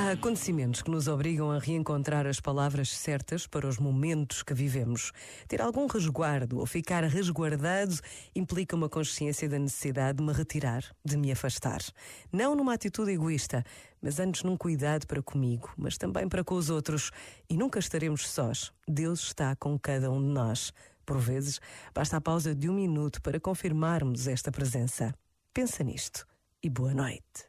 Há acontecimentos que nos obrigam a reencontrar as palavras certas para os momentos que vivemos. Ter algum resguardo ou ficar resguardado implica uma consciência da necessidade de me retirar, de me afastar. Não numa atitude egoísta, mas antes num cuidado para comigo, mas também para com os outros. E nunca estaremos sós. Deus está com cada um de nós. Por vezes, basta a pausa de um minuto para confirmarmos esta presença. Pensa nisto e boa noite.